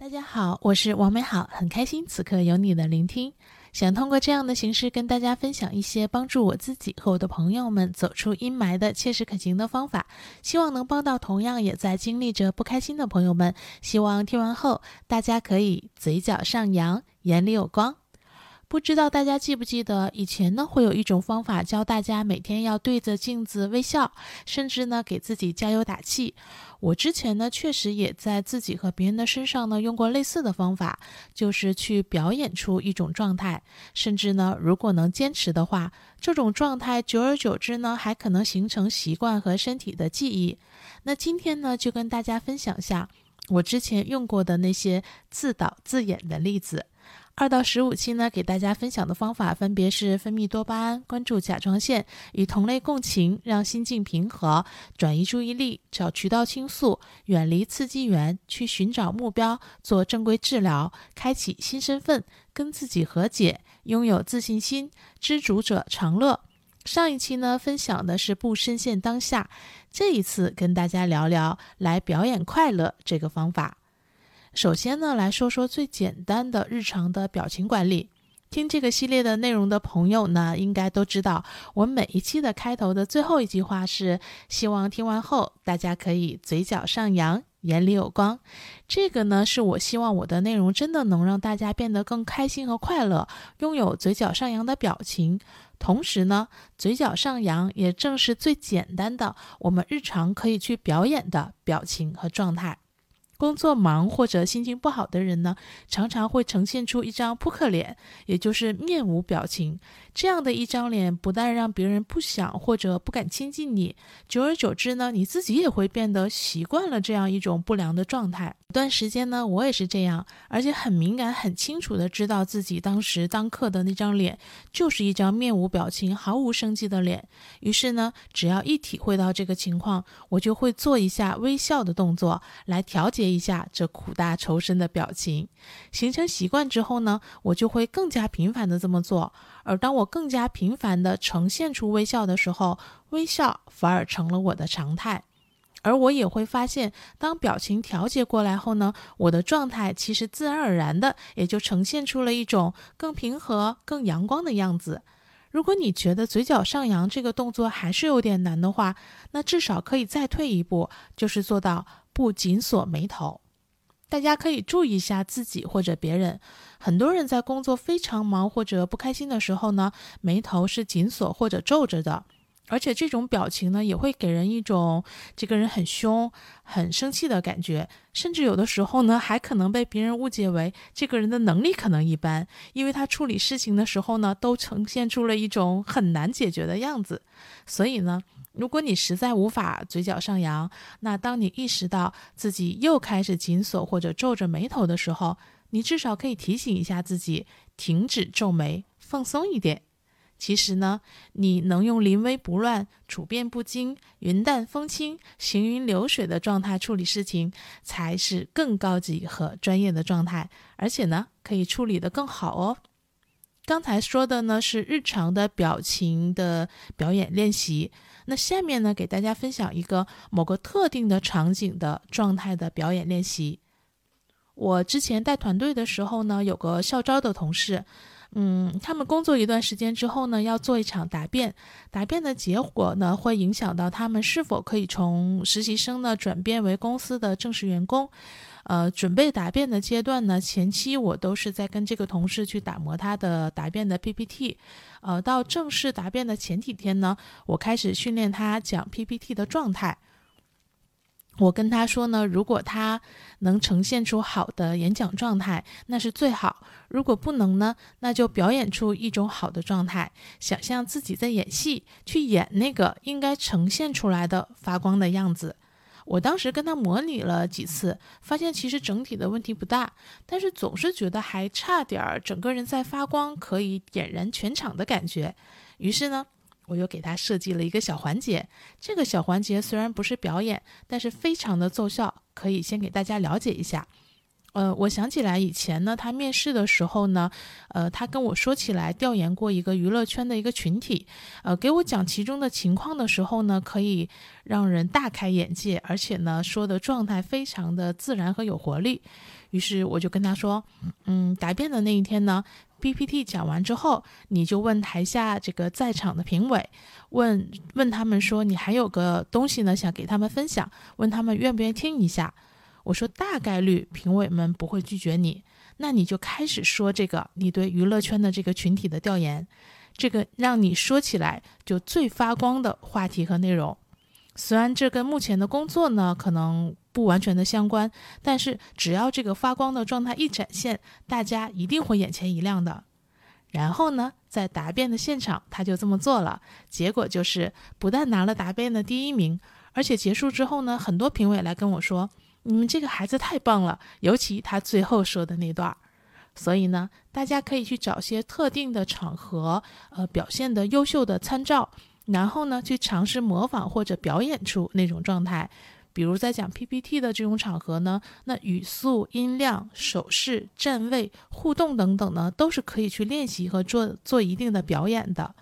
大家好，我是王美好，很开心此刻有你的聆听。想通过这样的形式跟大家分享一些帮助我自己和我的朋友们走出阴霾的切实可行的方法，希望能帮到同样也在经历着不开心的朋友们。希望听完后大家可以嘴角上扬，眼里有光。不知道大家记不记得，以前呢会有一种方法教大家每天要对着镜子微笑，甚至呢给自己加油打气。我之前呢确实也在自己和别人的身上呢用过类似的方法，就是去表演出一种状态，甚至呢如果能坚持的话，这种状态久而久之呢还可能形成习惯和身体的记忆。那今天呢就跟大家分享下我之前用过的那些自导自演的例子。二到十五期呢，给大家分享的方法分别是分泌多巴胺、关注甲状腺、与同类共情、让心境平和、转移注意力、找渠道倾诉、远离刺激源、去寻找目标、做正规治疗、开启新身份、跟自己和解、拥有自信心、知足者常乐。上一期呢，分享的是不深陷当下，这一次跟大家聊聊来表演快乐这个方法。首先呢，来说说最简单的日常的表情管理。听这个系列的内容的朋友呢，应该都知道，我每一期的开头的最后一句话是：希望听完后大家可以嘴角上扬，眼里有光。这个呢，是我希望我的内容真的能让大家变得更开心和快乐，拥有嘴角上扬的表情。同时呢，嘴角上扬也正是最简单的，我们日常可以去表演的表情和状态。工作忙或者心情不好的人呢，常常会呈现出一张扑克脸，也就是面无表情。这样的一张脸，不但让别人不想或者不敢亲近你，久而久之呢，你自己也会变得习惯了这样一种不良的状态。一段时间呢，我也是这样，而且很敏感、很清楚的知道自己当时当刻的那张脸就是一张面无表情、毫无生机的脸。于是呢，只要一体会到这个情况，我就会做一下微笑的动作来调节。一下这苦大仇深的表情，形成习惯之后呢，我就会更加频繁的这么做。而当我我更加频繁的呈现出微笑的时候，微笑反而成了我的常态。而我也会发现，当表情调节过来后呢，我的状态其实自然而然的也就呈现出了一种更平和、更阳光的样子。如果你觉得嘴角上扬这个动作还是有点难的话，那至少可以再退一步，就是做到。不紧锁眉头，大家可以注意一下自己或者别人。很多人在工作非常忙或者不开心的时候呢，眉头是紧锁或者皱着的，而且这种表情呢，也会给人一种这个人很凶、很生气的感觉。甚至有的时候呢，还可能被别人误解为这个人的能力可能一般，因为他处理事情的时候呢，都呈现出了一种很难解决的样子。所以呢。如果你实在无法嘴角上扬，那当你意识到自己又开始紧锁或者皱着眉头的时候，你至少可以提醒一下自己，停止皱眉，放松一点。其实呢，你能用临危不乱、处变不惊、云淡风轻、行云流水的状态处理事情，才是更高级和专业的状态，而且呢，可以处理得更好哦。刚才说的呢是日常的表情的表演练习，那下面呢给大家分享一个某个特定的场景的状态的表演练习。我之前带团队的时候呢，有个校招的同事，嗯，他们工作一段时间之后呢，要做一场答辩，答辩的结果呢会影响到他们是否可以从实习生呢转变为公司的正式员工。呃，准备答辩的阶段呢，前期我都是在跟这个同事去打磨他的答辩的 PPT。呃，到正式答辩的前几天呢，我开始训练他讲 PPT 的状态。我跟他说呢，如果他能呈现出好的演讲状态，那是最好；如果不能呢，那就表演出一种好的状态，想象自己在演戏，去演那个应该呈现出来的发光的样子。我当时跟他模拟了几次，发现其实整体的问题不大，但是总是觉得还差点儿，整个人在发光，可以点燃全场的感觉。于是呢，我又给他设计了一个小环节。这个小环节虽然不是表演，但是非常的奏效，可以先给大家了解一下。呃，我想起来以前呢，他面试的时候呢，呃，他跟我说起来调研过一个娱乐圈的一个群体，呃，给我讲其中的情况的时候呢，可以让人大开眼界，而且呢，说的状态非常的自然和有活力。于是我就跟他说，嗯，答辩的那一天呢，PPT 讲完之后，你就问台下这个在场的评委，问问他们说，你还有个东西呢，想给他们分享，问他们愿不愿意听一下。我说大概率评委们不会拒绝你，那你就开始说这个你对娱乐圈的这个群体的调研，这个让你说起来就最发光的话题和内容。虽然这跟目前的工作呢可能不完全的相关，但是只要这个发光的状态一展现，大家一定会眼前一亮的。然后呢，在答辩的现场他就这么做了，结果就是不但拿了答辩的第一名，而且结束之后呢，很多评委来跟我说。你们这个孩子太棒了，尤其他最后说的那段儿。所以呢，大家可以去找些特定的场合，呃，表现的优秀的参照，然后呢，去尝试模仿或者表演出那种状态。比如在讲 PPT 的这种场合呢，那语速、音量、手势、站位、互动等等呢，都是可以去练习和做做一定的表演的。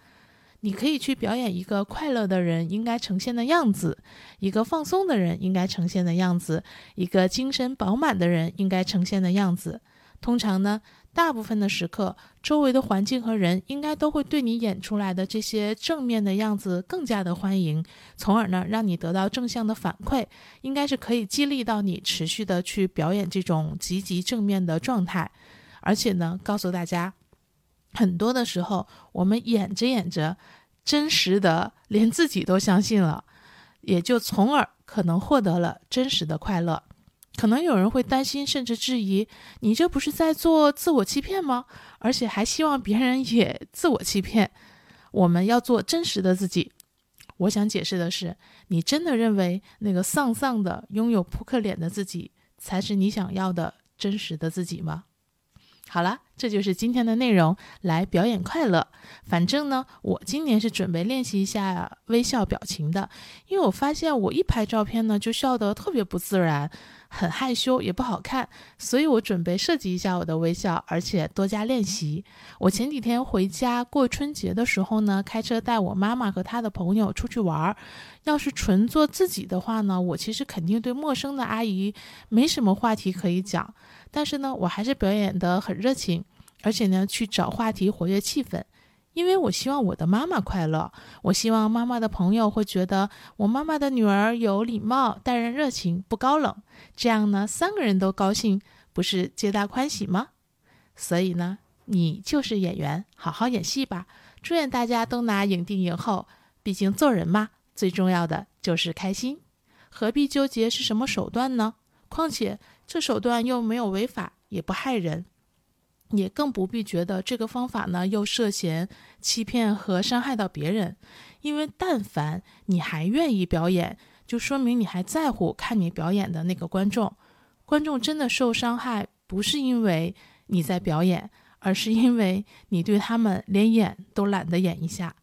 你可以去表演一个快乐的人应该呈现的样子，一个放松的人应该呈现的样子，一个精神饱满的人应该呈现的样子。通常呢，大部分的时刻，周围的环境和人应该都会对你演出来的这些正面的样子更加的欢迎，从而呢，让你得到正向的反馈，应该是可以激励到你持续的去表演这种积极正面的状态。而且呢，告诉大家。很多的时候，我们演着演着，真实的连自己都相信了，也就从而可能获得了真实的快乐。可能有人会担心，甚至质疑：你这不是在做自我欺骗吗？而且还希望别人也自我欺骗。我们要做真实的自己。我想解释的是，你真的认为那个丧丧的、拥有扑克脸的自己，才是你想要的真实的自己吗？好了，这就是今天的内容，来表演快乐。反正呢，我今年是准备练习一下微笑表情的，因为我发现我一拍照片呢，就笑得特别不自然。很害羞也不好看，所以我准备设计一下我的微笑，而且多加练习。我前几天回家过春节的时候呢，开车带我妈妈和她的朋友出去玩儿。要是纯做自己的话呢，我其实肯定对陌生的阿姨没什么话题可以讲。但是呢，我还是表演得很热情，而且呢，去找话题活跃气氛。因为我希望我的妈妈快乐，我希望妈妈的朋友会觉得我妈妈的女儿有礼貌、待人热情、不高冷，这样呢，三个人都高兴，不是皆大欢喜吗？所以呢，你就是演员，好好演戏吧。祝愿大家都拿影帝影后，毕竟做人嘛，最重要的就是开心，何必纠结是什么手段呢？况且这手段又没有违法，也不害人。也更不必觉得这个方法呢又涉嫌欺骗和伤害到别人，因为但凡你还愿意表演，就说明你还在乎看你表演的那个观众。观众真的受伤害，不是因为你在表演，而是因为你对他们连演都懒得演一下。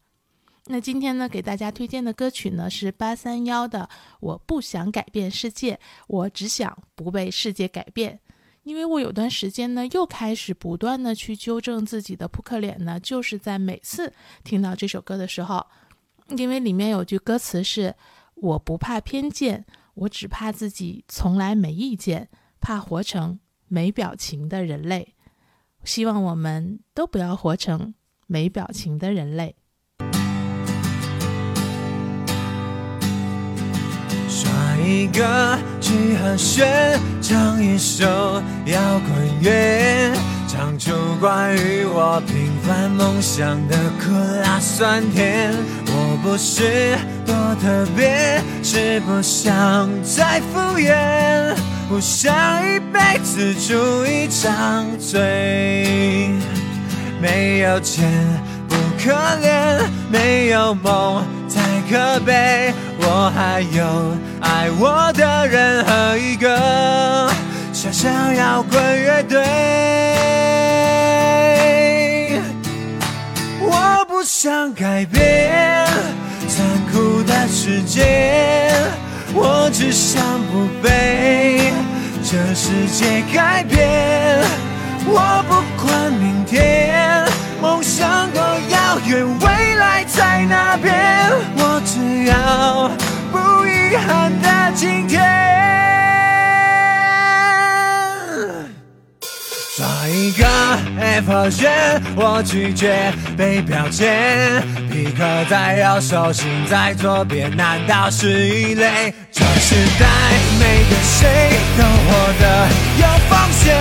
那今天呢，给大家推荐的歌曲呢是八三幺的《我不想改变世界，我只想不被世界改变》。因为我有段时间呢，又开始不断的去纠正自己的扑克脸呢，就是在每次听到这首歌的时候，因为里面有句歌词是“我不怕偏见，我只怕自己从来没意见，怕活成没表情的人类”，希望我们都不要活成没表情的人类。一个 G 和弦，唱一首摇滚乐，唱出关于我平凡梦想的苦辣酸甜。我不是多特别，是不想再敷衍，不想一辈子住一张嘴。没有钱不可怜，没有梦太可悲。我还有爱我的人和一个小小摇滚乐队。我不想改变残酷的世界，我只想不被这世界改变。我不管明天，梦想多遥远，未来在哪边？F 圈，我拒绝被标签。皮克在右手，心在左边，难道是异类？这时代每个谁都活得有风险，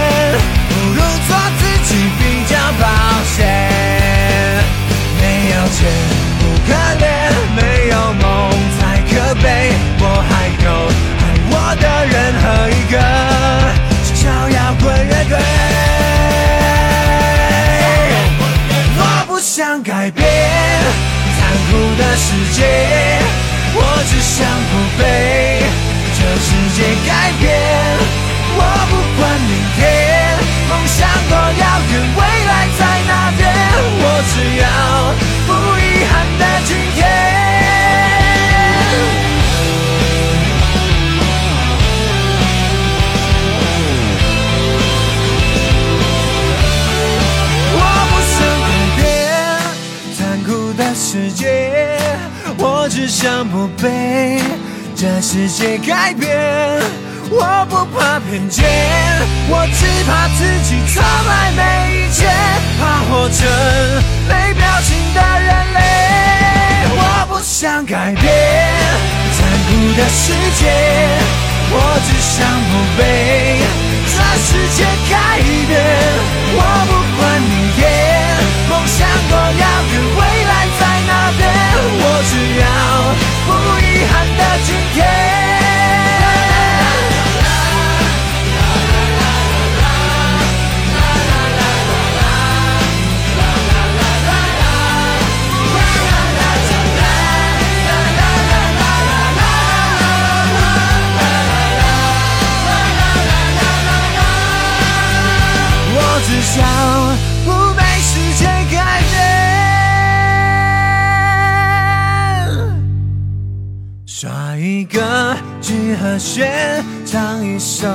只想不被这世界改变。我不怕偏见，我只怕自己从来没意见，怕活成没表情的人类。我不想改变残酷的世界，我只想不被和弦，唱一首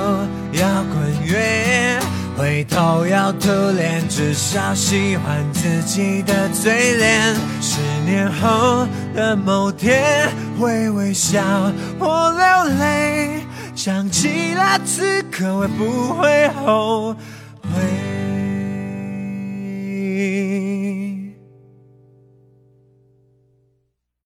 摇滚乐，回头要吐脸，至少喜欢自己的嘴脸。十年后的某天会微笑或流泪，想起了此刻会不会后悔